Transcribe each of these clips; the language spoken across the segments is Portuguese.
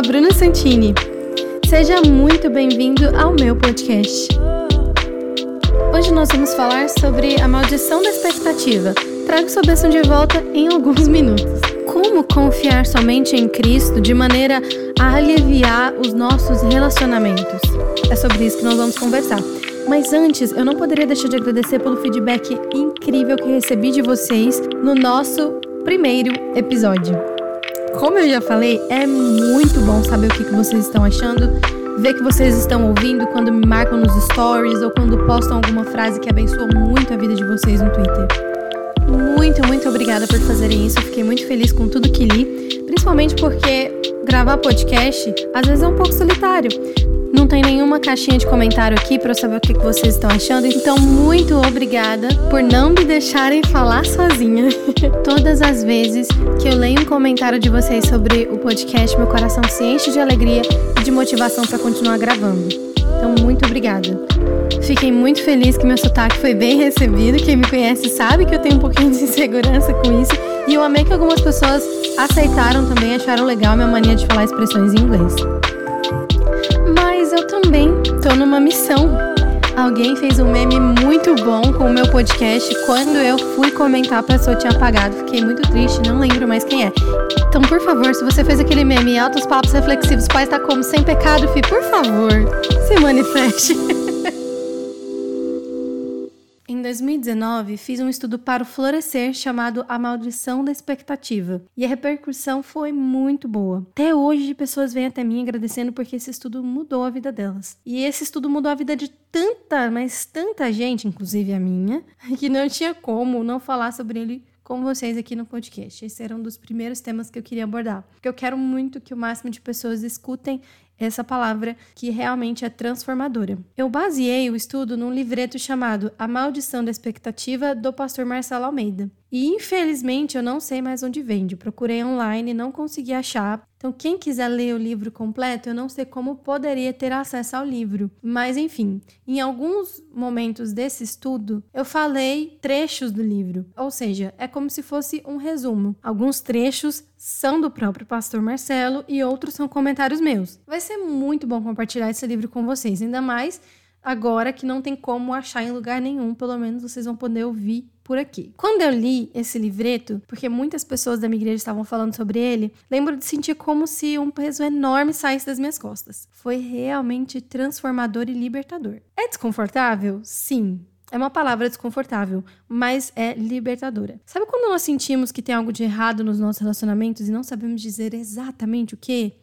a Bruna Santini. Seja muito bem-vindo ao meu podcast. Hoje nós vamos falar sobre a maldição da expectativa. Trago sua bênção de volta em alguns minutos. Como confiar somente em Cristo de maneira a aliviar os nossos relacionamentos? É sobre isso que nós vamos conversar. Mas antes, eu não poderia deixar de agradecer pelo feedback incrível que recebi de vocês no nosso primeiro episódio. Como eu já falei, é muito bom saber o que, vocês estão achando, ver que vocês estão ouvindo quando me marcam nos stories ou quando postam alguma frase que abençoa muito a vida de vocês no Twitter. Muito, muito obrigada por fazerem isso. Fiquei muito feliz com tudo que li, principalmente porque gravar podcast às vezes é um pouco solitário. Não tem nenhuma caixinha de comentário aqui para eu saber o que vocês estão achando. Então, muito obrigada por não me deixarem falar sozinha. Todas as vezes que eu leio um comentário de vocês sobre o podcast, meu coração se enche de alegria e de motivação para continuar gravando. Então, muito obrigada. Fiquei muito feliz que meu sotaque foi bem recebido. Quem me conhece sabe que eu tenho um pouquinho de insegurança com isso. E eu amei que algumas pessoas aceitaram também, acharam legal a minha mania de falar expressões em inglês eu também tô numa missão. Alguém fez um meme muito bom com o meu podcast. Quando eu fui comentar, a pessoa tinha apagado. Fiquei muito triste, não lembro mais quem é. Então, por favor, se você fez aquele meme Altos Papos Reflexivos, Pai está como sem pecado, fi, por favor, se manifeste. Em 2019, fiz um estudo para o Florescer chamado A Maldição da Expectativa, e a repercussão foi muito boa. Até hoje, pessoas vêm até mim agradecendo porque esse estudo mudou a vida delas. E esse estudo mudou a vida de tanta, mas tanta gente, inclusive a minha, que não tinha como não falar sobre ele com vocês aqui no podcast. Esse era um dos primeiros temas que eu queria abordar, porque eu quero muito que o máximo de pessoas escutem essa palavra que realmente é transformadora. Eu baseei o estudo num livreto chamado A Maldição da Expectativa do pastor Marcelo Almeida. E infelizmente eu não sei mais onde vende. Procurei online e não consegui achar. Então, quem quiser ler o livro completo, eu não sei como poderia ter acesso ao livro. Mas, enfim, em alguns momentos desse estudo, eu falei trechos do livro. Ou seja, é como se fosse um resumo. Alguns trechos são do próprio pastor Marcelo e outros são comentários meus. Vai ser muito bom compartilhar esse livro com vocês, ainda mais agora que não tem como achar em lugar nenhum, pelo menos vocês vão poder ouvir por aqui. Quando eu li esse livreto, porque muitas pessoas da minha igreja estavam falando sobre ele, lembro de sentir como se um peso enorme saísse das minhas costas. Foi realmente transformador e libertador. É desconfortável? Sim. É uma palavra desconfortável, mas é libertadora. Sabe quando nós sentimos que tem algo de errado nos nossos relacionamentos e não sabemos dizer exatamente o que?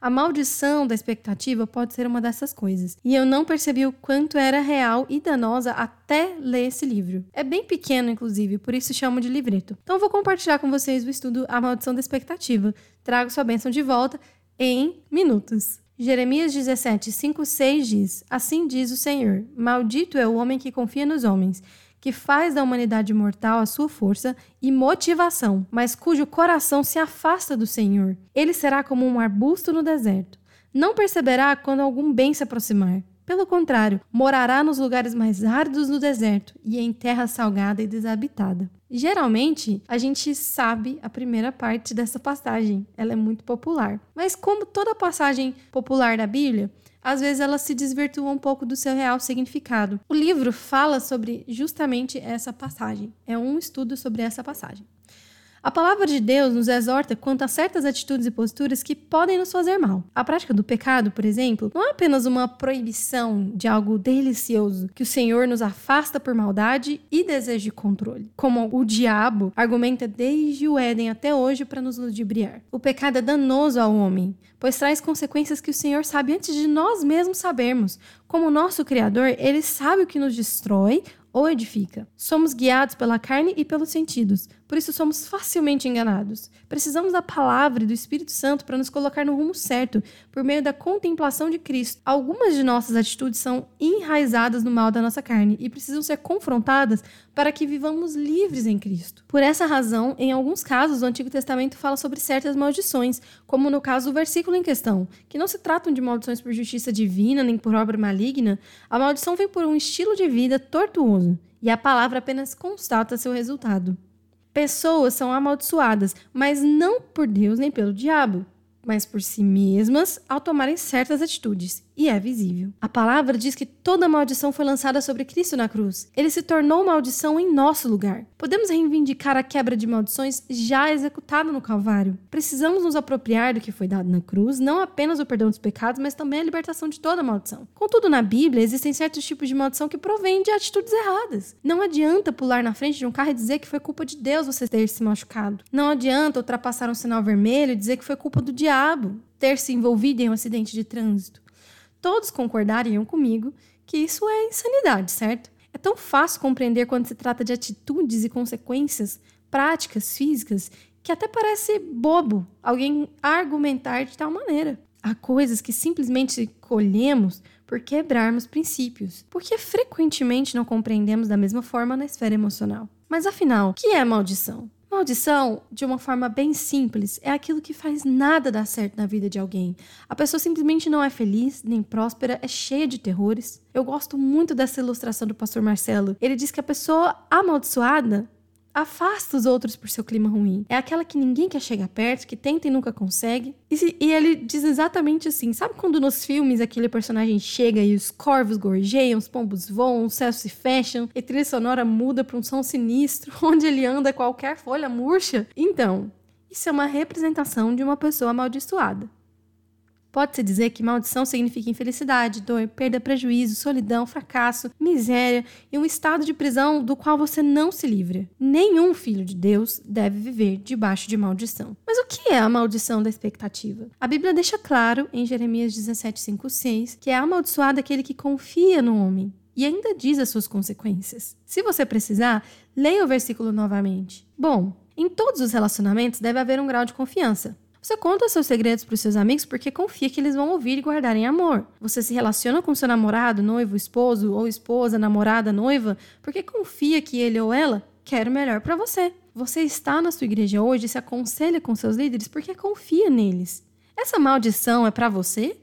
A maldição da expectativa pode ser uma dessas coisas. E eu não percebi o quanto era real e danosa até ler esse livro. É bem pequeno, inclusive, por isso chamo de livreto. Então vou compartilhar com vocês o estudo A Maldição da Expectativa. Trago sua bênção de volta em minutos. Jeremias 17, 5, 6 diz: Assim diz o Senhor: Maldito é o homem que confia nos homens que faz da humanidade mortal a sua força e motivação, mas cujo coração se afasta do Senhor. Ele será como um arbusto no deserto. Não perceberá quando algum bem se aproximar. Pelo contrário, morará nos lugares mais áridos do deserto e em terra salgada e desabitada. Geralmente, a gente sabe a primeira parte dessa passagem, ela é muito popular. Mas, como toda passagem popular da Bíblia, às vezes ela se desvirtua um pouco do seu real significado. O livro fala sobre justamente essa passagem. É um estudo sobre essa passagem. A palavra de Deus nos exorta quanto a certas atitudes e posturas que podem nos fazer mal. A prática do pecado, por exemplo, não é apenas uma proibição de algo delicioso que o Senhor nos afasta por maldade e desejo de controle, como o diabo argumenta desde o Éden até hoje para nos ludibriar. O pecado é danoso ao homem, pois traz consequências que o Senhor sabe antes de nós mesmos sabermos. Como nosso Criador, ele sabe o que nos destrói ou edifica. Somos guiados pela carne e pelos sentidos, por isso somos facilmente enganados. Precisamos da palavra e do Espírito Santo para nos colocar no rumo certo, por meio da contemplação de Cristo. Algumas de nossas atitudes são enraizadas no mal da nossa carne e precisam ser confrontadas para que vivamos livres em Cristo. Por essa razão, em alguns casos, o Antigo Testamento fala sobre certas maldições, como no caso do versículo em questão, que não se tratam de maldições por justiça divina nem por obra maligna. A maldição vem por um estilo de vida tortuoso e a palavra apenas constata seu resultado. Pessoas são amaldiçoadas, mas não por Deus nem pelo diabo. mas por si mesmas ao tomarem certas atitudes, e é visível. A palavra diz que toda maldição foi lançada sobre Cristo na cruz. Ele se tornou maldição em nosso lugar. Podemos reivindicar a quebra de maldições já executada no Calvário. Precisamos nos apropriar do que foi dado na cruz, não apenas o perdão dos pecados, mas também a libertação de toda maldição. Contudo, na Bíblia existem certos tipos de maldição que provêm de atitudes erradas. Não adianta pular na frente de um carro e dizer que foi culpa de Deus você ter se machucado. Não adianta ultrapassar um sinal vermelho e dizer que foi culpa do diabo ter se envolvido em um acidente de trânsito todos concordariam comigo que isso é insanidade, certo? É tão fácil compreender quando se trata de atitudes e consequências práticas, físicas, que até parece bobo alguém argumentar de tal maneira. Há coisas que simplesmente colhemos por quebrarmos princípios, porque frequentemente não compreendemos da mesma forma na esfera emocional. Mas afinal, o que é maldição? Maldição, de uma forma bem simples, é aquilo que faz nada dar certo na vida de alguém. A pessoa simplesmente não é feliz, nem próspera, é cheia de terrores. Eu gosto muito dessa ilustração do pastor Marcelo. Ele diz que a pessoa amaldiçoada afasta os outros por seu clima ruim. É aquela que ninguém quer chegar perto, que tenta e nunca consegue. E, e, ele diz exatamente assim: sabe quando nos filmes aquele personagem chega e os corvos gorjeiam, os pombos voam, os céus se fecham, e trilha sonora muda para um som sinistro, onde ele anda qualquer folha murcha? Então, isso é uma representação de uma pessoa amaldiçoada. Pode-se dizer que maldição significa infelicidade, dor, perda, prejuízo, solidão, fracasso, miséria e um estado de prisão do qual você não se livra. Nenhum filho de Deus deve viver debaixo de maldição. Mas o que é a maldição da expectativa? A Bíblia deixa claro em Jeremias 17, 5, 6 que é amaldiçoado aquele que confia no homem e ainda diz as suas consequências. Se você precisar, leia o versículo novamente. Bom, em todos os relacionamentos deve haver um grau de confiança. Você conta seus segredos para os seus amigos porque confia que eles vão ouvir e guardar em amor. Você se relaciona com seu namorado, noivo, esposo ou esposa, namorada, noiva, porque confia que ele ou ela quer o melhor para você. Você está na sua igreja hoje e se aconselha com seus líderes porque confia neles. Essa maldição é para você?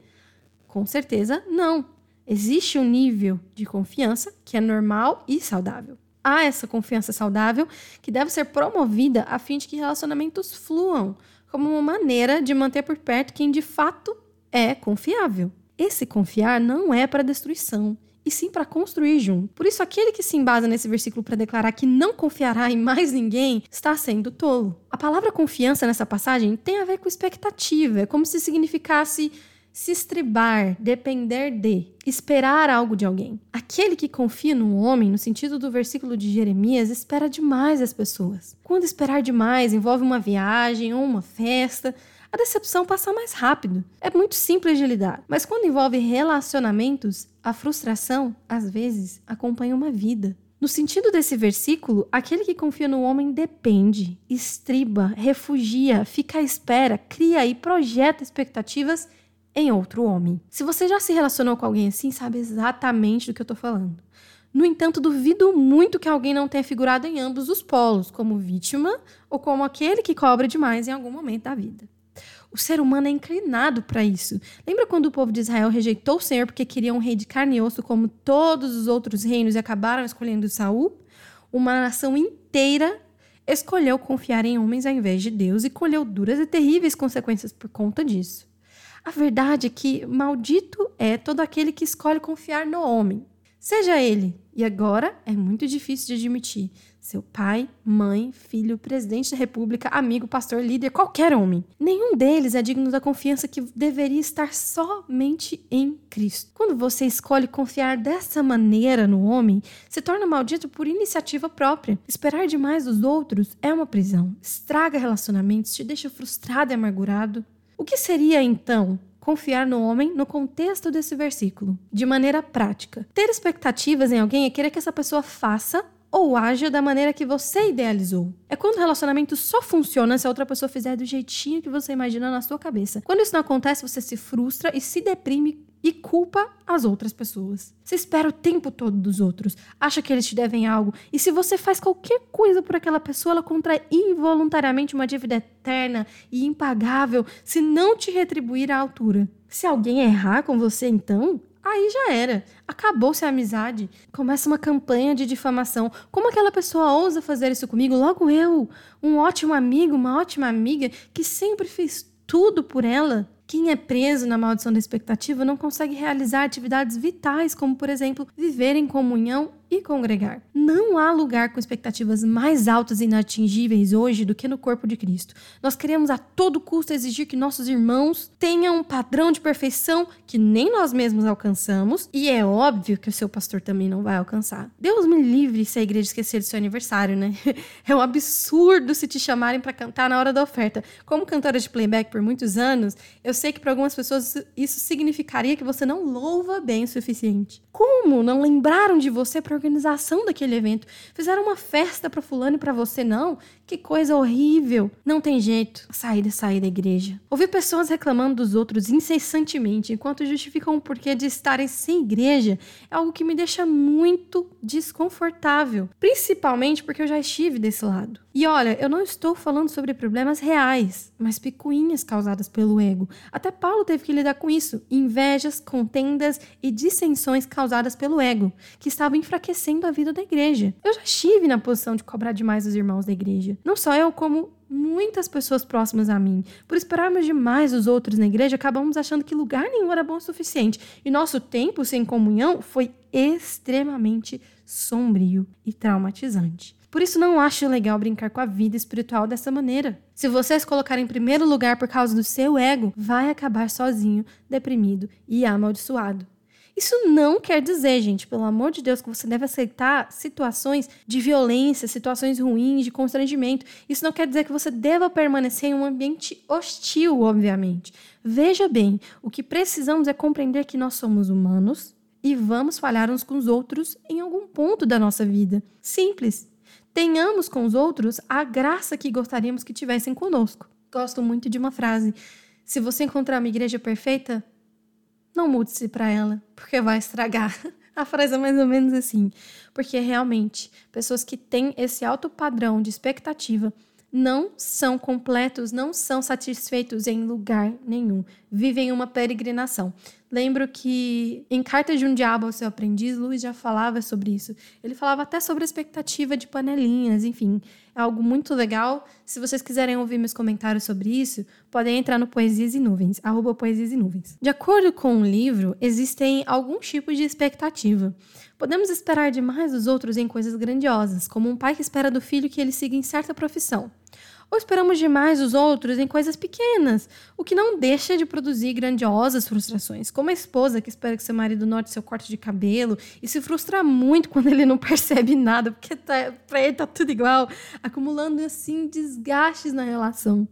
Com certeza não. Existe um nível de confiança que é normal e saudável. Há essa confiança saudável que deve ser promovida a fim de que relacionamentos fluam como uma maneira de manter por perto quem de fato é confiável. Esse confiar não é para destruição, e sim para construir junto. Por isso, aquele que se embasa nesse versículo para declarar que não confiará em mais ninguém está sendo tolo. A palavra confiança nessa passagem tem a ver com expectativa, é como se significasse se estribar, depender de, esperar algo de alguém. Aquele que confia no homem, no sentido do versículo de Jeremias, espera demais as pessoas. Quando esperar demais envolve uma viagem ou uma festa, a decepção passa mais rápido. É muito simples de lidar. Mas quando envolve relacionamentos, a frustração, às vezes, acompanha uma vida. No sentido desse versículo, aquele que confia no homem depende, estriba, refugia, fica à espera, cria e projeta expectativas em outro homem. Se você já se relacionou com alguém assim, sabe exatamente do que eu tô falando. No entanto, duvido muito que alguém não tenha figurado em ambos os polos, como vítima ou como aquele que cobra demais em algum momento da vida. O ser humano é inclinado para isso. Lembra quando o povo de Israel rejeitou o Senhor porque queria um rei de carne e osso como todos os outros reinos e acabaram escolhendo Saul? Uma nação inteira escolheu confiar em homens ao invés de Deus e colheu duras e terríveis consequências por conta disso. A verdade é que maldito é todo aquele que escolhe confiar no homem, seja ele, e agora é muito difícil de admitir, seu pai, mãe, filho, presidente da república, amigo, pastor, líder, qualquer homem. Nenhum deles é digno da confiança que deveria estar somente em Cristo. Quando você escolhe confiar dessa maneira no homem, se torna maldito por iniciativa própria. Esperar demais dos outros é uma prisão. Estraga relacionamentos, te deixa frustrado e amargurado. O que seria então confiar no homem no contexto desse versículo? De maneira prática, ter expectativas em alguém é querer que essa pessoa faça ou haja da maneira que você idealizou. É quando o relacionamento só funciona se a outra pessoa fizer do jeitinho que você imagina na sua cabeça. Quando isso não acontece, você se frustra e se deprime e culpa as outras pessoas. Você espera o tempo todo dos outros, acha que eles te devem algo, e se você faz qualquer coisa por aquela pessoa, ela contrai involuntariamente uma dívida eterna e impagável se não te retribuir à altura. Se alguém errar com você, então, aí já era. Acabou-se a amizade. Começa uma campanha de difamação. Como aquela pessoa ousa fazer isso comigo? Logo eu, um ótimo amigo, uma ótima amiga que sempre fez tudo por ela. Quem é preso na maldição da expectativa não consegue realizar atividades vitais, como, por exemplo, viver em comunhão e congregar. Não há lugar com expectativas mais altas e inatingíveis hoje do que no corpo de Cristo. Nós queremos a todo custo exigir que nossos irmãos tenham um padrão de perfeição que nem nós mesmos alcançamos, e é óbvio que o seu pastor também não vai alcançar. Deus me livre se a igreja esquecer do seu aniversário, né? É um absurdo se te chamarem para cantar na hora da oferta. Como cantora de playback por muitos anos, eu sei que para algumas pessoas isso significaria que você não louva bem o suficiente. Como não lembraram de você para organização daquele evento. Fizeram uma festa para fulano e para você não. Que coisa horrível. Não tem jeito. Sair da sair da igreja. Ouvir pessoas reclamando dos outros incessantemente enquanto justificam o porquê de estarem sem igreja é algo que me deixa muito desconfortável, principalmente porque eu já estive desse lado. E olha, eu não estou falando sobre problemas reais, mas picuinhas causadas pelo ego. Até Paulo teve que lidar com isso: invejas, contendas e dissensões causadas pelo ego, que estavam enfraquecendo a vida da igreja. Eu já estive na posição de cobrar demais os irmãos da igreja. Não só eu, como muitas pessoas próximas a mim. Por esperarmos demais os outros na igreja, acabamos achando que lugar nenhum era bom o suficiente. E nosso tempo sem comunhão foi extremamente sombrio e traumatizante. Por isso, não acho legal brincar com a vida espiritual dessa maneira. Se você se colocar em primeiro lugar por causa do seu ego, vai acabar sozinho, deprimido e amaldiçoado. Isso não quer dizer, gente, pelo amor de Deus, que você deve aceitar situações de violência, situações ruins, de constrangimento. Isso não quer dizer que você deva permanecer em um ambiente hostil, obviamente. Veja bem, o que precisamos é compreender que nós somos humanos e vamos falhar uns com os outros em algum ponto da nossa vida. Simples. Tenhamos com os outros a graça que gostaríamos que tivessem conosco. Gosto muito de uma frase: se você encontrar uma igreja perfeita, não mude-se para ela, porque vai estragar. A frase é mais ou menos assim, porque realmente pessoas que têm esse alto padrão de expectativa não são completos, não são satisfeitos em lugar nenhum. Vivem uma peregrinação. Lembro que em Carta de um Diabo ao seu aprendiz, Luiz já falava sobre isso. Ele falava até sobre a expectativa de panelinhas, enfim. É algo muito legal. Se vocês quiserem ouvir meus comentários sobre isso, podem entrar no Poesias e Nuvens, arroba Poesias e Nuvens. De acordo com o livro, existem alguns tipos de expectativa. Podemos esperar demais dos outros em coisas grandiosas, como um pai que espera do filho que ele siga em certa profissão. Ou esperamos demais dos outros em coisas pequenas, o que não deixa de produzir grandiosas frustrações, como a esposa que espera que seu marido note seu corte de cabelo e se frustra muito quando ele não percebe nada, porque tá, pra ele tá tudo igual, acumulando assim desgastes na relação.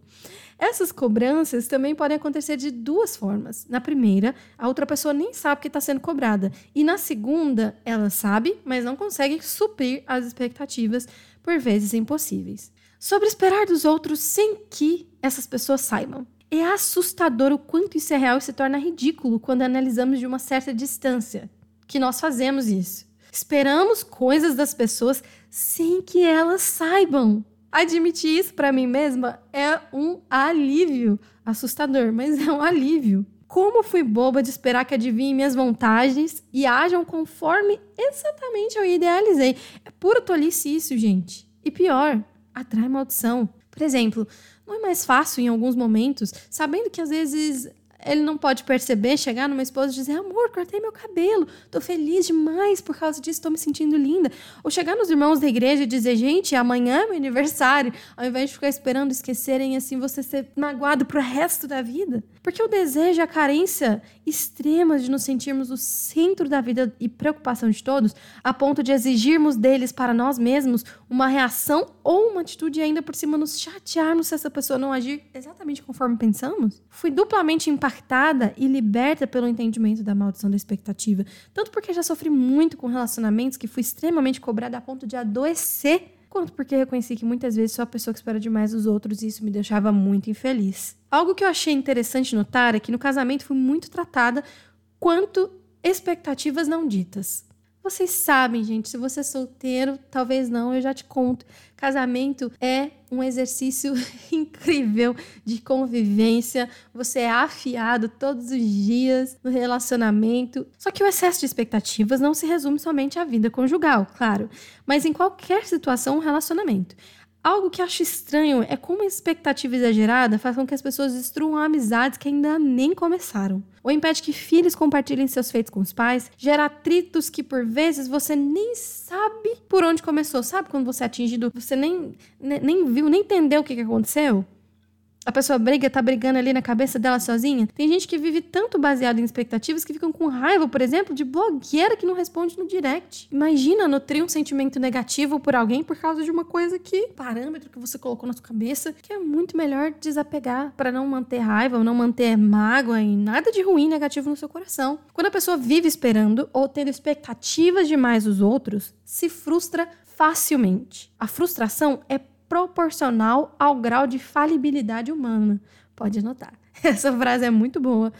Essas cobranças também podem acontecer de duas formas. Na primeira, a outra pessoa nem sabe que está sendo cobrada. E na segunda, ela sabe, mas não consegue suprir as expectativas, por vezes impossíveis. Sobre esperar dos outros sem que essas pessoas saibam. É assustador o quanto isso é real e se torna ridículo quando analisamos de uma certa distância que nós fazemos isso. Esperamos coisas das pessoas sem que elas saibam. Admitir isso para mim mesma é um alívio. Assustador, mas é um alívio. Como fui boba de esperar que adivinhem minhas vantagens e ajam conforme exatamente eu idealizei. É puro tolice isso, gente. E pior, atrai maldição. Por exemplo, não é mais fácil em alguns momentos, sabendo que às vezes ele não pode perceber, chegar numa esposa e dizer: Amor, cortei meu cabelo, tô feliz demais por causa disso, tô me sentindo linda. Ou chegar nos irmãos da igreja e dizer: Gente, amanhã é meu aniversário, ao invés de ficar esperando esquecerem assim você ser magoado pro resto da vida. Porque o desejo e a carência extrema de nos sentirmos o centro da vida e preocupação de todos, a ponto de exigirmos deles para nós mesmos uma reação ou uma atitude e ainda por cima nos chatearmos se essa pessoa não agir exatamente conforme pensamos. Fui duplamente impactada e liberta pelo entendimento da maldição da expectativa, tanto porque já sofri muito com relacionamentos que fui extremamente cobrada a ponto de adoecer quanto porque reconheci que muitas vezes sou a pessoa que espera demais dos outros e isso me deixava muito infeliz. Algo que eu achei interessante notar é que no casamento fui muito tratada quanto expectativas não ditas. Vocês sabem, gente, se você é solteiro, talvez não, eu já te conto. Casamento é um exercício incrível de convivência. Você é afiado todos os dias no relacionamento. Só que o excesso de expectativas não se resume somente à vida conjugal, claro, mas em qualquer situação, um relacionamento. Algo que acho estranho é como a expectativa exagerada faz com que as pessoas destruam amizades que ainda nem começaram. Ou impede que filhos compartilhem seus feitos com os pais, gera atritos que por vezes você nem sabe por onde começou. Sabe quando você é atingido, você nem, nem viu, nem entendeu o que aconteceu? A pessoa briga, tá brigando ali na cabeça dela sozinha. Tem gente que vive tanto baseado em expectativas que ficam com raiva, por exemplo, de blogueira que não responde no direct. Imagina nutrir um sentimento negativo por alguém por causa de uma coisa que, parâmetro que você colocou na sua cabeça, que é muito melhor desapegar para não manter raiva ou não manter mágoa e nada de ruim negativo no seu coração. Quando a pessoa vive esperando ou tendo expectativas demais dos outros, se frustra facilmente. A frustração é proporcional ao grau de falibilidade humana. Pode anotar. Essa frase é muito boa.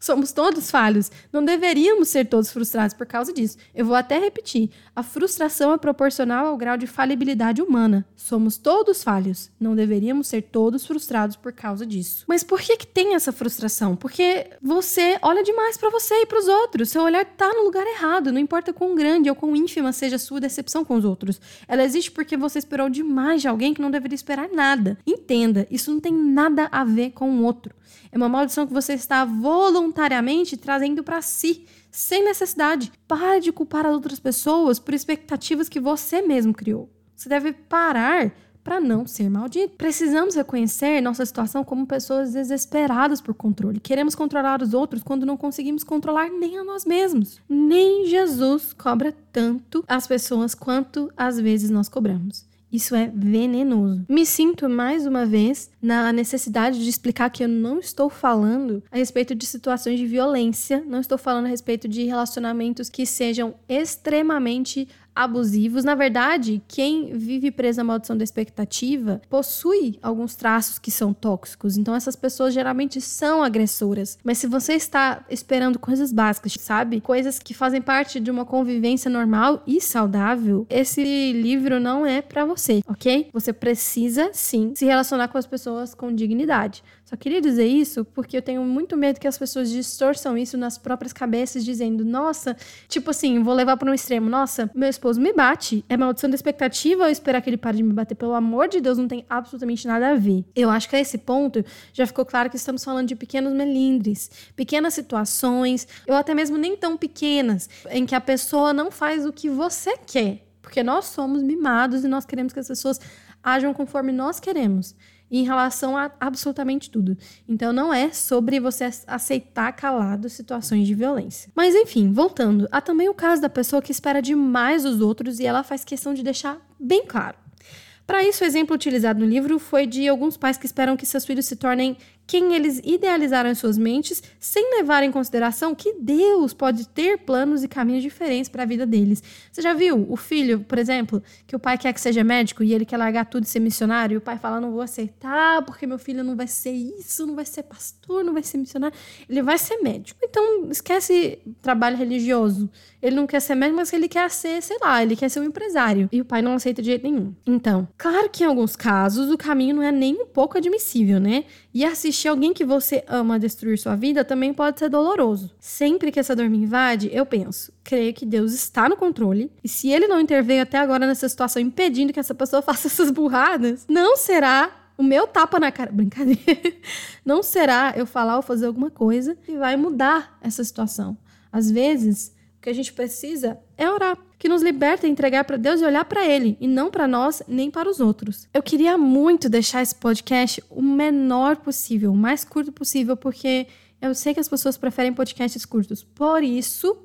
Somos todos falhos. Não deveríamos ser todos frustrados por causa disso. Eu vou até repetir. A frustração é proporcional ao grau de falibilidade humana. Somos todos falhos. Não deveríamos ser todos frustrados por causa disso. Mas por que que tem essa frustração? Porque você olha demais para você e para os outros. Seu olhar tá no lugar errado. Não importa quão grande ou quão ínfima seja a sua decepção com os outros. Ela existe porque você esperou demais de alguém que não deveria esperar nada. Entenda, isso não tem nada a ver com o outro. É uma maldição que você está voluntariamente trazendo para si, sem necessidade. Pare de culpar as outras pessoas por expectativas que você mesmo criou. Você deve parar para não ser maldito. Precisamos reconhecer nossa situação como pessoas desesperadas por controle. Queremos controlar os outros quando não conseguimos controlar nem a nós mesmos. Nem Jesus cobra tanto as pessoas quanto às vezes nós cobramos. Isso é venenoso. Me sinto mais uma vez na necessidade de explicar que eu não estou falando a respeito de situações de violência, não estou falando a respeito de relacionamentos que sejam extremamente abusivos. Na verdade, quem vive preso à maldição da expectativa possui alguns traços que são tóxicos. Então, essas pessoas geralmente são agressoras. Mas se você está esperando coisas básicas, sabe? Coisas que fazem parte de uma convivência normal e saudável, esse livro não é para você, ok? Você precisa sim se relacionar com as pessoas com dignidade. Só queria dizer isso porque eu tenho muito medo que as pessoas distorçam isso nas próprias cabeças, dizendo: nossa, tipo assim, vou levar para um extremo, nossa, meu esposo me bate. É maldição da expectativa eu esperar que ele pare de me bater. Pelo amor de Deus, não tem absolutamente nada a ver. Eu acho que a esse ponto já ficou claro que estamos falando de pequenos melindres, pequenas situações, ou até mesmo nem tão pequenas, em que a pessoa não faz o que você quer. Porque nós somos mimados e nós queremos que as pessoas ajam conforme nós queremos em relação a absolutamente tudo. Então não é sobre você aceitar calado situações de violência. Mas enfim, voltando, há também o caso da pessoa que espera demais dos outros e ela faz questão de deixar bem claro. Para isso, o exemplo utilizado no livro foi de alguns pais que esperam que seus filhos se tornem quem eles idealizaram em suas mentes, sem levar em consideração que Deus pode ter planos e caminhos diferentes para a vida deles. Você já viu o filho, por exemplo, que o pai quer que seja médico e ele quer largar tudo e ser missionário, e o pai fala: Não vou aceitar, porque meu filho não vai ser isso, não vai ser pastor, não vai ser missionário, ele vai ser médico. Então, esquece trabalho religioso. Ele não quer ser médico, mas ele quer ser, sei lá, ele quer ser um empresário. E o pai não aceita de jeito nenhum. Então, claro que em alguns casos o caminho não é nem um pouco admissível, né? E assistir alguém que você ama destruir sua vida também pode ser doloroso. Sempre que essa dor me invade, eu penso, creio que Deus está no controle. E se ele não interveio até agora nessa situação, impedindo que essa pessoa faça essas burradas, não será o meu tapa na cara. Brincadeira. Não será eu falar ou fazer alguma coisa que vai mudar essa situação. Às vezes, o que a gente precisa é orar, que nos liberta e entregar para Deus e olhar para Ele, e não para nós nem para os outros. Eu queria muito deixar esse podcast o menor possível, o mais curto possível, porque eu sei que as pessoas preferem podcasts curtos. Por isso,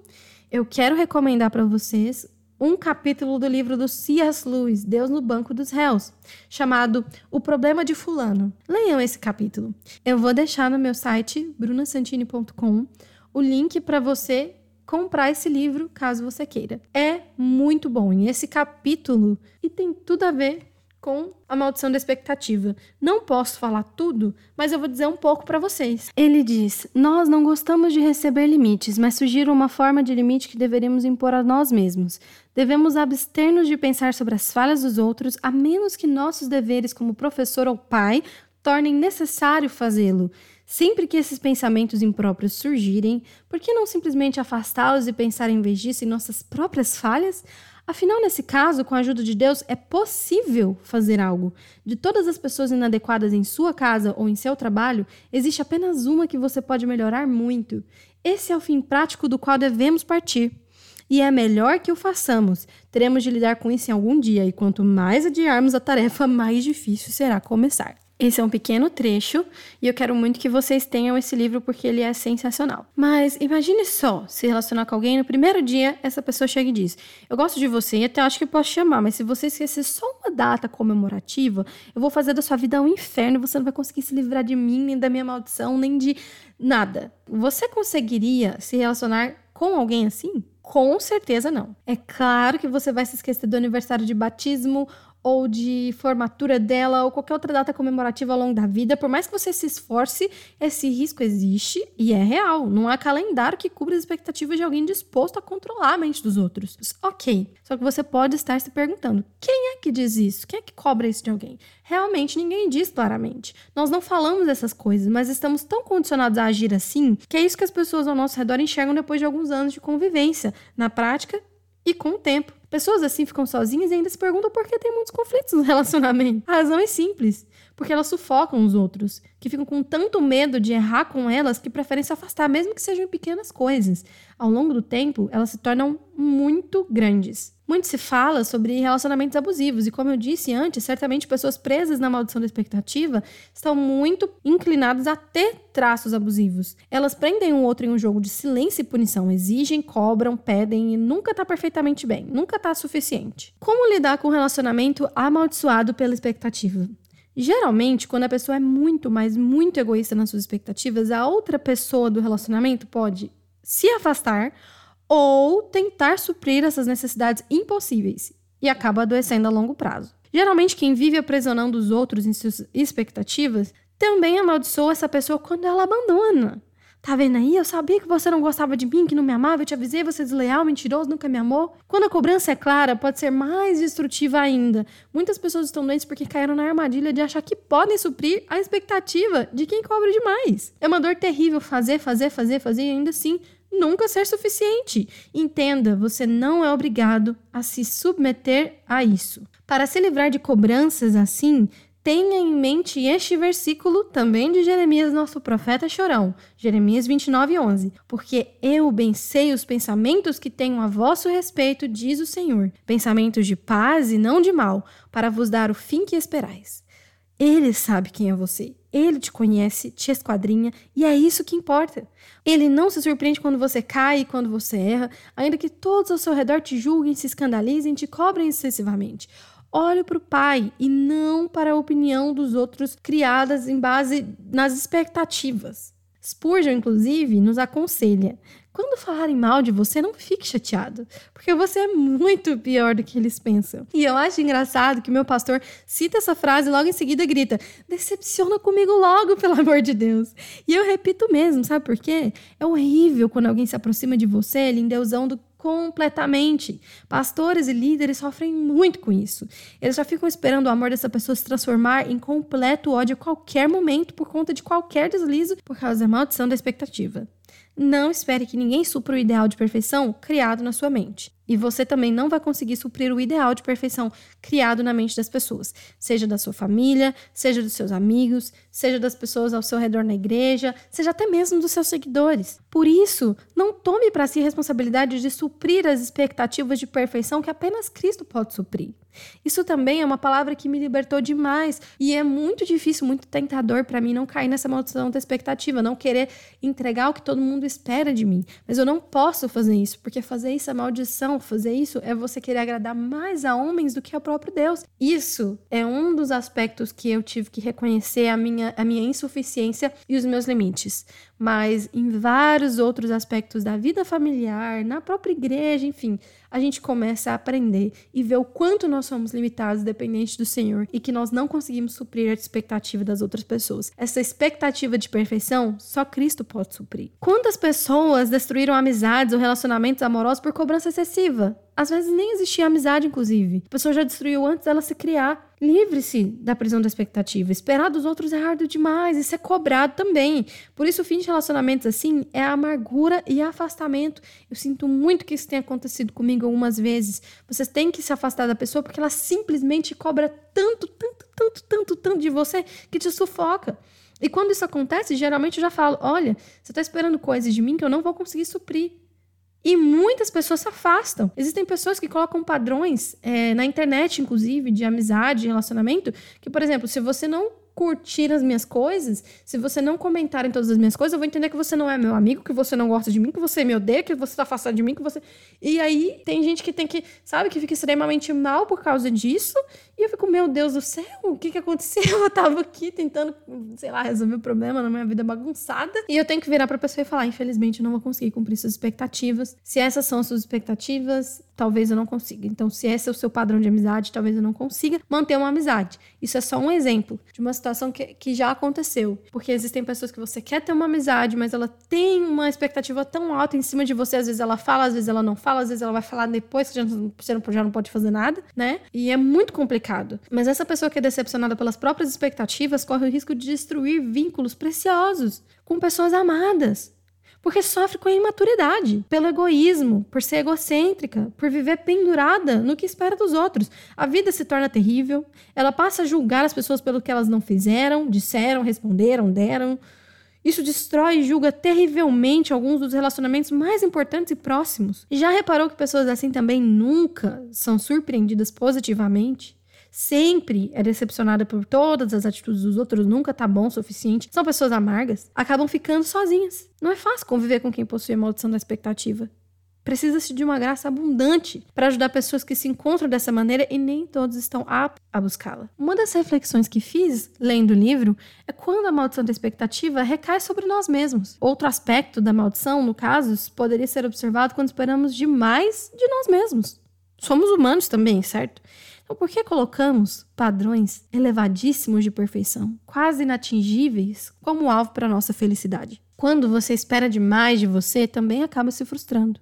eu quero recomendar para vocês um capítulo do livro do C.S. Lewis, Deus no Banco dos Réus, chamado O Problema de Fulano. Leiam esse capítulo. Eu vou deixar no meu site, brunasantini.com, o link para você comprar esse livro caso você queira. É muito bom. E esse capítulo e tem tudo a ver com a maldição da expectativa. Não posso falar tudo, mas eu vou dizer um pouco para vocês. Ele diz: Nós não gostamos de receber limites, mas sugiram uma forma de limite que deveríamos impor a nós mesmos. Devemos abster-nos de pensar sobre as falhas dos outros, a menos que nossos deveres como professor ou pai tornem necessário fazê-lo. Sempre que esses pensamentos impróprios surgirem, por que não simplesmente afastá-los e pensar em vez disso em nossas próprias falhas? Afinal, nesse caso, com a ajuda de Deus, é possível fazer algo. De todas as pessoas inadequadas em sua casa ou em seu trabalho, existe apenas uma que você pode melhorar muito. Esse é o fim prático do qual devemos partir. E é melhor que o façamos. Teremos de lidar com isso em algum dia, e quanto mais adiarmos a tarefa, mais difícil será começar. Esse é um pequeno trecho e eu quero muito que vocês tenham esse livro porque ele é sensacional. Mas imagine só se relacionar com alguém no primeiro dia, essa pessoa chega e diz: Eu gosto de você e até acho que posso chamar, mas se você esquecer só uma data comemorativa, eu vou fazer da sua vida um inferno e você não vai conseguir se livrar de mim, nem da minha maldição, nem de nada. Você conseguiria se relacionar com alguém assim? Com certeza não. É claro que você vai se esquecer do aniversário de batismo ou de formatura dela ou qualquer outra data comemorativa ao longo da vida, por mais que você se esforce, esse risco existe e é real. Não há calendário que cubra as expectativas de alguém disposto a controlar a mente dos outros. Ok, só que você pode estar se perguntando: quem é que diz isso? Quem é que cobra isso de alguém? Realmente ninguém diz claramente. Nós não falamos essas coisas, mas estamos tão condicionados a agir assim que é isso que as pessoas ao nosso redor enxergam depois de alguns anos de convivência. Na prática, e com o tempo. Pessoas assim ficam sozinhas e ainda se perguntam por que tem muitos conflitos no relacionamento. A razão é simples, porque elas sufocam os outros, que ficam com tanto medo de errar com elas que preferem se afastar, mesmo que sejam pequenas coisas. Ao longo do tempo, elas se tornam muito grandes. Muito se fala sobre relacionamentos abusivos, e como eu disse antes, certamente pessoas presas na maldição da expectativa estão muito inclinadas a ter traços abusivos. Elas prendem um outro em um jogo de silêncio e punição, exigem, cobram, pedem e nunca está perfeitamente bem, nunca está suficiente. Como lidar com um relacionamento amaldiçoado pela expectativa? Geralmente, quando a pessoa é muito, mas muito egoísta nas suas expectativas, a outra pessoa do relacionamento pode se afastar ou tentar suprir essas necessidades impossíveis e acaba adoecendo a longo prazo. Geralmente, quem vive aprisionando os outros em suas expectativas também amaldiçoa essa pessoa quando ela abandona. Tá vendo aí? Eu sabia que você não gostava de mim, que não me amava, eu te avisei, você é desleal, mentiroso, nunca me amou. Quando a cobrança é clara, pode ser mais destrutiva ainda. Muitas pessoas estão doentes porque caíram na armadilha de achar que podem suprir a expectativa de quem cobra demais. É uma dor terrível fazer, fazer, fazer, fazer e ainda assim nunca ser suficiente. Entenda, você não é obrigado a se submeter a isso. Para se livrar de cobranças assim, tenha em mente este versículo também de Jeremias, nosso profeta chorão, Jeremias 29, 11. Porque eu bem sei os pensamentos que tenho a vosso respeito, diz o Senhor, pensamentos de paz e não de mal, para vos dar o fim que esperais. Ele sabe quem é você. Ele te conhece, te esquadrinha e é isso que importa. Ele não se surpreende quando você cai e quando você erra, ainda que todos ao seu redor te julguem, se escandalizem, te cobrem excessivamente. Olhe para o Pai e não para a opinião dos outros criadas em base nas expectativas. Spurgeon, inclusive, nos aconselha: quando falarem mal de você, não fique chateado, porque você é muito pior do que eles pensam. E eu acho engraçado que meu pastor cita essa frase e logo em seguida grita: decepciona comigo logo, pelo amor de Deus. E eu repito mesmo, sabe por quê? É horrível quando alguém se aproxima de você, lindeusando completamente. Pastores e líderes sofrem muito com isso. Eles já ficam esperando o amor dessa pessoa se transformar em completo ódio a qualquer momento por conta de qualquer deslize por causa da maldição da expectativa. Não espere que ninguém supra o ideal de perfeição criado na sua mente. E você também não vai conseguir suprir o ideal de perfeição criado na mente das pessoas, seja da sua família, seja dos seus amigos, seja das pessoas ao seu redor na igreja, seja até mesmo dos seus seguidores. Por isso, não tome para si a responsabilidade de suprir as expectativas de perfeição que apenas Cristo pode suprir. Isso também é uma palavra que me libertou demais e é muito difícil, muito tentador para mim não cair nessa maldição da expectativa, não querer entregar o que todo mundo espera de mim. Mas eu não posso fazer isso, porque fazer isso é maldição, fazer isso é você querer agradar mais a homens do que ao próprio Deus. Isso é um dos aspectos que eu tive que reconhecer a minha, a minha insuficiência e os meus limites mas em vários outros aspectos da vida familiar, na própria igreja, enfim, a gente começa a aprender e ver o quanto nós somos limitados dependentes do Senhor e que nós não conseguimos suprir a expectativa das outras pessoas. Essa expectativa de perfeição só Cristo pode suprir. Quantas pessoas destruíram amizades ou relacionamentos amorosos por cobrança excessiva? Às vezes nem existia amizade, inclusive. A pessoa já destruiu antes dela se criar. Livre-se da prisão da expectativa. Esperar dos outros é árduo demais e ser cobrado também. Por isso, o fim de relacionamentos assim é amargura e afastamento. Eu sinto muito que isso tenha acontecido comigo algumas vezes. Vocês têm que se afastar da pessoa porque ela simplesmente cobra tanto, tanto, tanto, tanto, tanto de você que te sufoca. E quando isso acontece, geralmente eu já falo: olha, você está esperando coisas de mim que eu não vou conseguir suprir. E muitas pessoas se afastam. Existem pessoas que colocam padrões é, na internet, inclusive, de amizade, relacionamento, que, por exemplo, se você não curtir as minhas coisas, se você não comentar em todas as minhas coisas, eu vou entender que você não é meu amigo, que você não gosta de mim, que você me odeia, que você tá afastado de mim, que você. E aí tem gente que tem que, sabe, que fica extremamente mal por causa disso. E eu fico, meu Deus do céu, o que que aconteceu? Eu tava aqui tentando, sei lá, resolver o problema na minha vida bagunçada. E eu tenho que virar pra pessoa e falar: infelizmente, eu não vou conseguir cumprir suas expectativas. Se essas são as suas expectativas, talvez eu não consiga. Então, se esse é o seu padrão de amizade, talvez eu não consiga manter uma amizade. Isso é só um exemplo de uma situação que, que já aconteceu. Porque existem pessoas que você quer ter uma amizade, mas ela tem uma expectativa tão alta em cima de você. Às vezes ela fala, às vezes ela não fala, às vezes ela vai falar depois que você já não pode fazer nada, né? E é muito complicado. Mas essa pessoa que é decepcionada pelas próprias expectativas corre o risco de destruir vínculos preciosos com pessoas amadas porque sofre com a imaturidade, pelo egoísmo, por ser egocêntrica, por viver pendurada no que espera dos outros. A vida se torna terrível, ela passa a julgar as pessoas pelo que elas não fizeram, disseram, responderam, deram. Isso destrói e julga terrivelmente alguns dos relacionamentos mais importantes e próximos. Já reparou que pessoas assim também nunca são surpreendidas positivamente? Sempre é decepcionada por todas as atitudes dos outros, nunca tá bom o suficiente, são pessoas amargas, acabam ficando sozinhas. Não é fácil conviver com quem possui a maldição da expectativa. Precisa-se de uma graça abundante para ajudar pessoas que se encontram dessa maneira e nem todos estão aptos a buscá-la. Uma das reflexões que fiz lendo o livro é quando a maldição da expectativa recai sobre nós mesmos. Outro aspecto da maldição, no caso, poderia ser observado quando esperamos demais de nós mesmos. Somos humanos também, certo? Então, por que colocamos padrões elevadíssimos de perfeição, quase inatingíveis, como alvo para nossa felicidade? Quando você espera demais de você, também acaba se frustrando.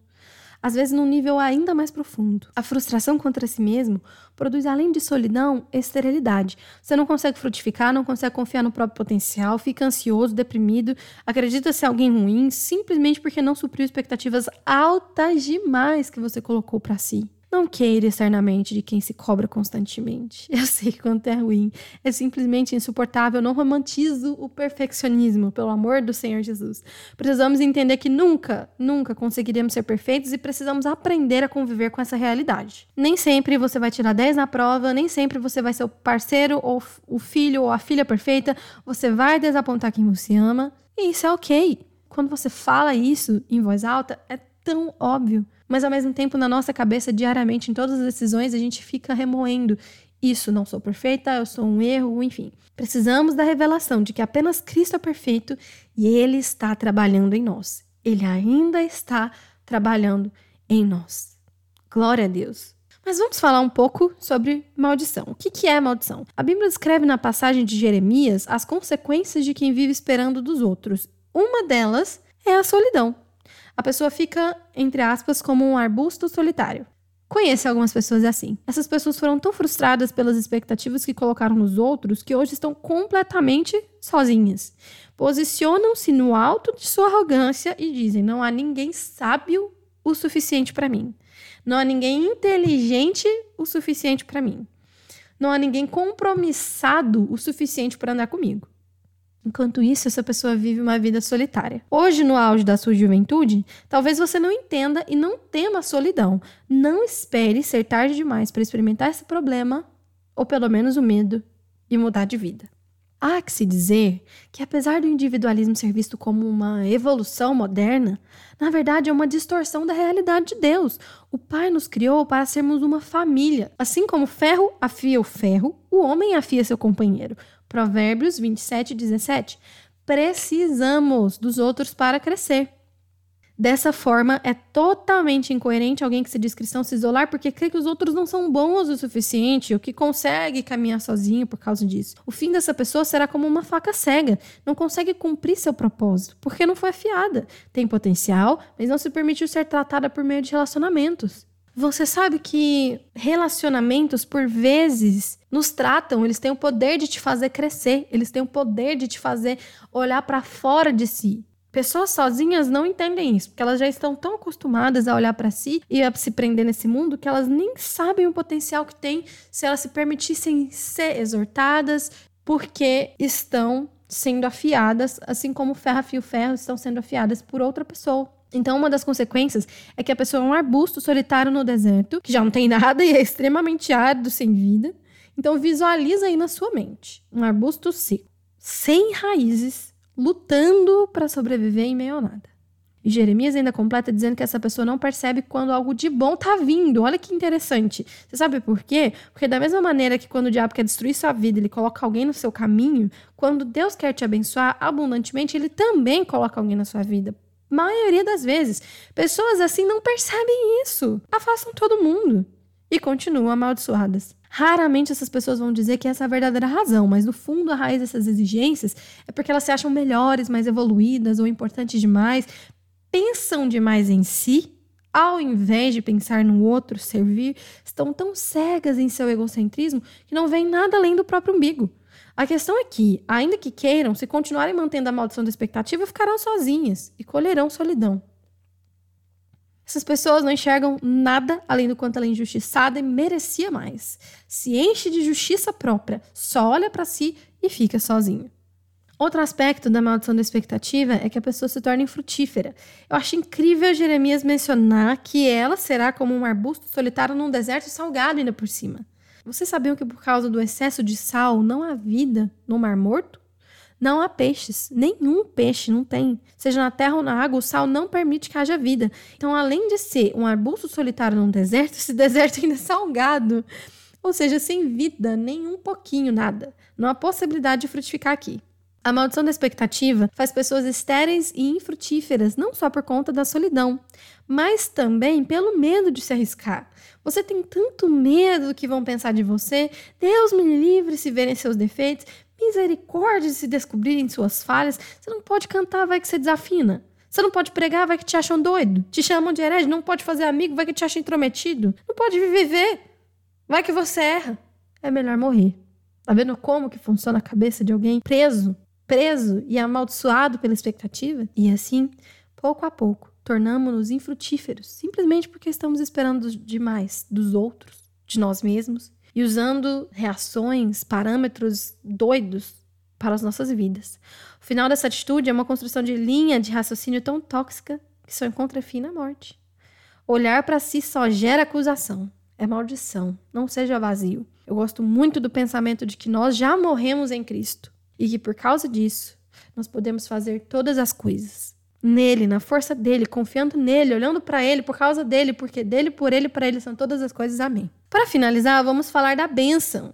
Às vezes, num nível ainda mais profundo. A frustração contra si mesmo produz, além de solidão, esterilidade. Você não consegue frutificar, não consegue confiar no próprio potencial, fica ansioso, deprimido, acredita ser alguém ruim, simplesmente porque não supriu expectativas altas demais que você colocou para si. Não queira estar na mente de quem se cobra constantemente. Eu sei quanto é ruim. É simplesmente insuportável. Não romantizo o perfeccionismo, pelo amor do Senhor Jesus. Precisamos entender que nunca, nunca conseguiremos ser perfeitos e precisamos aprender a conviver com essa realidade. Nem sempre você vai tirar 10 na prova, nem sempre você vai ser o parceiro ou o filho ou a filha perfeita. Você vai desapontar quem você ama. E isso é ok. Quando você fala isso em voz alta, é tão óbvio mas ao mesmo tempo na nossa cabeça diariamente em todas as decisões a gente fica remoendo isso não sou perfeita, eu sou um erro, enfim. Precisamos da revelação de que apenas Cristo é perfeito e ele está trabalhando em nós. Ele ainda está trabalhando em nós. Glória a Deus. Mas vamos falar um pouco sobre maldição. O que, que é maldição? A Bíblia descreve na passagem de Jeremias as consequências de quem vive esperando dos outros. Uma delas é a solidão a pessoa fica, entre aspas, como um arbusto solitário. Conheço algumas pessoas assim. Essas pessoas foram tão frustradas pelas expectativas que colocaram nos outros que hoje estão completamente sozinhas. Posicionam-se no alto de sua arrogância e dizem: não há ninguém sábio o suficiente para mim. Não há ninguém inteligente o suficiente para mim. Não há ninguém compromissado o suficiente para andar comigo. Enquanto isso, essa pessoa vive uma vida solitária. Hoje, no auge da sua juventude, talvez você não entenda e não tema a solidão. Não espere ser tarde demais para experimentar esse problema, ou pelo menos o medo, e mudar de vida. Há que se dizer que, apesar do individualismo ser visto como uma evolução moderna, na verdade é uma distorção da realidade de Deus. O Pai nos criou para sermos uma família. Assim como o ferro afia o ferro, o homem afia seu companheiro. Provérbios 27, 17. Precisamos dos outros para crescer. Dessa forma, é totalmente incoerente alguém que se diz cristão se isolar porque crê que os outros não são bons o suficiente ou que consegue caminhar sozinho por causa disso. O fim dessa pessoa será como uma faca cega, não consegue cumprir seu propósito porque não foi afiada. Tem potencial, mas não se permitiu ser tratada por meio de relacionamentos. Você sabe que relacionamentos, por vezes, nos tratam, eles têm o poder de te fazer crescer, eles têm o poder de te fazer olhar para fora de si. Pessoas sozinhas não entendem isso, porque elas já estão tão acostumadas a olhar para si e a se prender nesse mundo que elas nem sabem o potencial que tem se elas se permitissem ser exortadas, porque estão sendo afiadas, assim como ferro afia ferro, estão sendo afiadas por outra pessoa. Então, uma das consequências é que a pessoa é um arbusto solitário no deserto, que já não tem nada e é extremamente árido, sem vida. Então, visualiza aí na sua mente um arbusto seco, sem raízes, lutando para sobreviver em meio a nada. E Jeremias ainda completa dizendo que essa pessoa não percebe quando algo de bom tá vindo. Olha que interessante. Você sabe por quê? Porque da mesma maneira que quando o diabo quer destruir sua vida, ele coloca alguém no seu caminho, quando Deus quer te abençoar abundantemente, ele também coloca alguém na sua vida maioria das vezes. Pessoas assim não percebem isso. Afastam todo mundo e continuam amaldiçoadas. Raramente essas pessoas vão dizer que essa é a verdadeira razão, mas no fundo a raiz dessas exigências é porque elas se acham melhores, mais evoluídas ou importantes demais, pensam demais em si, ao invés de pensar no outro, servir, estão tão cegas em seu egocentrismo que não veem nada além do próprio umbigo. A questão é que, ainda que queiram, se continuarem mantendo a maldição da expectativa, ficarão sozinhas e colherão solidão. Essas pessoas não enxergam nada além do quanto ela é injustiçada e merecia mais. Se enche de justiça própria, só olha para si e fica sozinho. Outro aspecto da maldição da expectativa é que a pessoa se torna infrutífera. Eu acho incrível Jeremias mencionar que ela será como um arbusto solitário num deserto salgado ainda por cima. Vocês sabiam que por causa do excesso de sal não há vida no Mar Morto? Não há peixes, nenhum peixe não tem. Seja na terra ou na água, o sal não permite que haja vida. Então, além de ser um arbusto solitário num deserto, esse deserto ainda é salgado. Ou seja, sem vida, nem um pouquinho, nada. Não há possibilidade de frutificar aqui. A maldição da expectativa faz pessoas estéreis e infrutíferas, não só por conta da solidão, mas também pelo medo de se arriscar. Você tem tanto medo do que vão pensar de você, Deus me livre se verem seus defeitos, misericórdia se descobrirem suas falhas. Você não pode cantar, vai que você desafina. Você não pode pregar, vai que te acham doido. Te chamam de herege, não pode fazer amigo, vai que te acham intrometido. Não pode viver, vai que você erra. É melhor morrer. Tá vendo como que funciona a cabeça de alguém preso preso e amaldiçoado pela expectativa? E assim, pouco a pouco, tornamos-nos infrutíferos, simplesmente porque estamos esperando demais dos outros, de nós mesmos, e usando reações, parâmetros doidos para as nossas vidas. O final dessa atitude é uma construção de linha de raciocínio tão tóxica que só encontra fim na morte. Olhar para si só gera acusação, é maldição, não seja vazio. Eu gosto muito do pensamento de que nós já morremos em Cristo e que por causa disso nós podemos fazer todas as coisas. Nele, na força dele, confiando nele, olhando para ele, por causa dele, porque dele, por ele, para ele são todas as coisas. Amém. Para finalizar, vamos falar da bênção.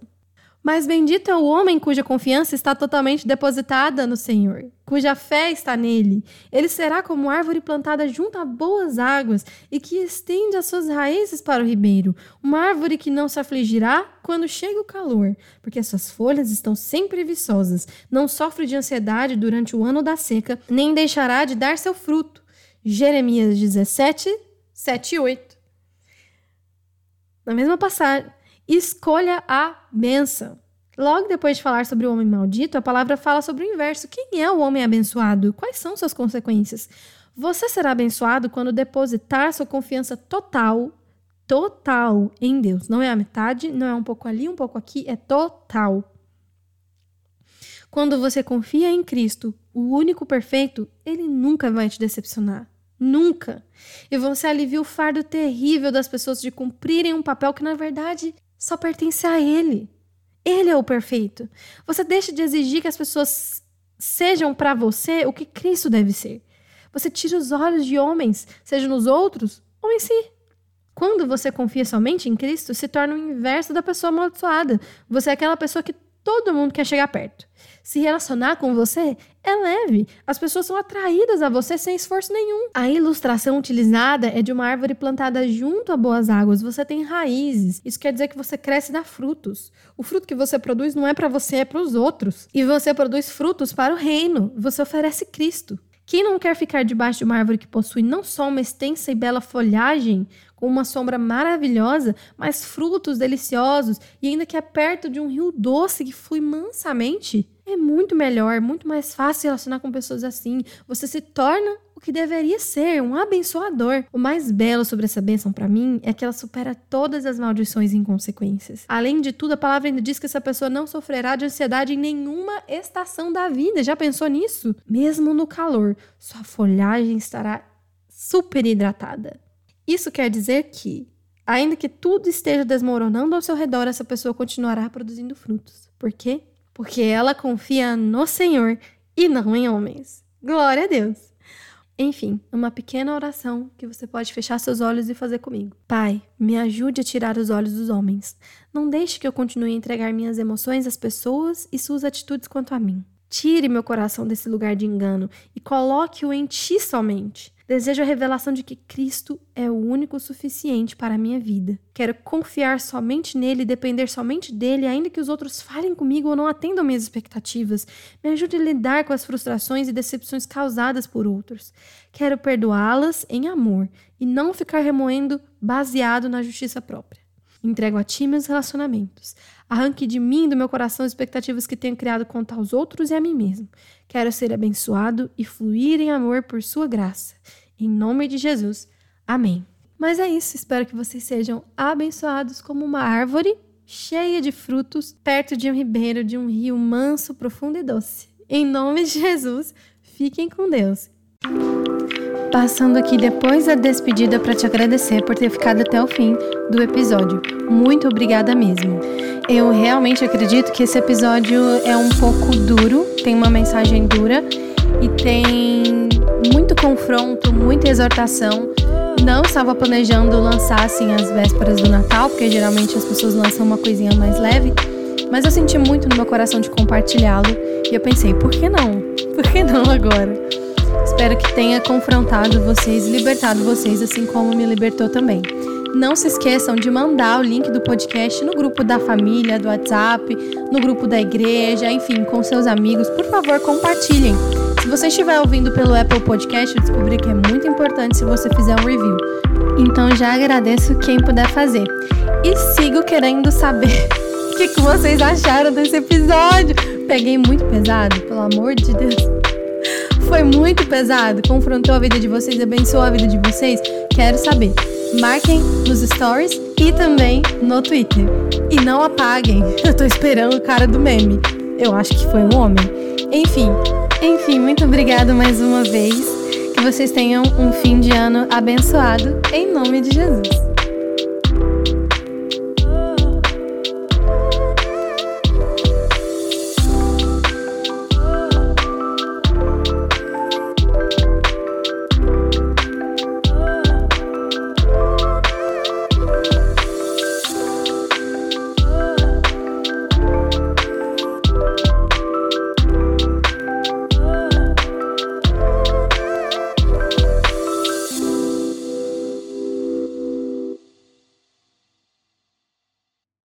Mas bendito é o homem cuja confiança está totalmente depositada no Senhor, cuja fé está nele. Ele será como árvore plantada junto a boas águas e que estende as suas raízes para o ribeiro, uma árvore que não se afligirá quando chega o calor, porque suas folhas estão sempre viçosas, não sofre de ansiedade durante o ano da seca, nem deixará de dar seu fruto. Jeremias 17, 7 e 8. Na mesma passagem, escolha a benção. Logo depois de falar sobre o homem maldito, a palavra fala sobre o inverso. Quem é o homem abençoado? Quais são suas consequências? Você será abençoado quando depositar sua confiança total, total em Deus. Não é a metade, não é um pouco ali, um pouco aqui, é total. Quando você confia em Cristo, o único perfeito, ele nunca vai te decepcionar. Nunca. E você alivia o fardo terrível das pessoas de cumprirem um papel que, na verdade, só pertence a Ele. Ele é o perfeito. Você deixa de exigir que as pessoas sejam para você o que Cristo deve ser. Você tira os olhos de homens, seja nos outros ou em si. Quando você confia somente em Cristo, se torna o inverso da pessoa amaldiçoada. Você é aquela pessoa que todo mundo quer chegar perto. Se relacionar com você é leve. As pessoas são atraídas a você sem esforço nenhum. A ilustração utilizada é de uma árvore plantada junto a boas águas. Você tem raízes. Isso quer dizer que você cresce e dá frutos. O fruto que você produz não é para você, é para os outros. E você produz frutos para o reino. Você oferece Cristo. Quem não quer ficar debaixo de uma árvore que possui não só uma extensa e bela folhagem, com uma sombra maravilhosa, mas frutos deliciosos e ainda que é perto de um rio doce que flui mansamente, é muito melhor, muito mais fácil relacionar com pessoas assim. Você se torna o que deveria ser, um abençoador. O mais belo sobre essa bênção para mim é que ela supera todas as maldições e inconsequências. Além de tudo, a palavra ainda diz que essa pessoa não sofrerá de ansiedade em nenhuma estação da vida. Já pensou nisso? Mesmo no calor, sua folhagem estará super hidratada. Isso quer dizer que, ainda que tudo esteja desmoronando ao seu redor, essa pessoa continuará produzindo frutos. Por quê? porque ela confia no Senhor e não em homens. Glória a Deus! Enfim, uma pequena oração que você pode fechar seus olhos e fazer comigo. Pai, me ajude a tirar os olhos dos homens. Não deixe que eu continue a entregar minhas emoções às pessoas e suas atitudes quanto a mim. Tire meu coração desse lugar de engano e coloque-o em ti somente. Desejo a revelação de que Cristo é o único suficiente para a minha vida. Quero confiar somente nele depender somente dele, ainda que os outros falem comigo ou não atendam minhas expectativas. Me ajude a lidar com as frustrações e decepções causadas por outros. Quero perdoá-las em amor e não ficar remoendo baseado na justiça própria. Entrego a ti meus relacionamentos. Arranque de mim do meu coração as expectativas que tenho criado contra os outros e a mim mesmo. Quero ser abençoado e fluir em amor por sua graça. Em nome de Jesus. Amém. Mas é isso, espero que vocês sejam abençoados como uma árvore cheia de frutos perto de um ribeiro, de um rio manso, profundo e doce. Em nome de Jesus, fiquem com Deus. Passando aqui depois da despedida para te agradecer por ter ficado até o fim do episódio. Muito obrigada mesmo. Eu realmente acredito que esse episódio é um pouco duro, tem uma mensagem dura e tem muito confronto, muita exortação. Não estava planejando lançar assim as vésperas do Natal, porque geralmente as pessoas lançam uma coisinha mais leve, mas eu senti muito no meu coração de compartilhá-lo e eu pensei, por que não? Por que não agora? Espero que tenha confrontado vocês, libertado vocês, assim como me libertou também. Não se esqueçam de mandar o link do podcast no grupo da família, do WhatsApp, no grupo da igreja, enfim, com seus amigos. Por favor, compartilhem. Se você estiver ouvindo pelo Apple Podcast, eu descobri que é muito importante se você fizer um review. Então já agradeço quem puder fazer. E sigo querendo saber o que, que vocês acharam desse episódio. Peguei muito pesado, pelo amor de Deus foi muito pesado, confrontou a vida de vocês, abençoou a vida de vocês, quero saber. Marquem nos stories e também no Twitter. E não apaguem, eu tô esperando o cara do meme. Eu acho que foi um homem. Enfim, enfim, muito obrigada mais uma vez. Que vocês tenham um fim de ano abençoado, em nome de Jesus.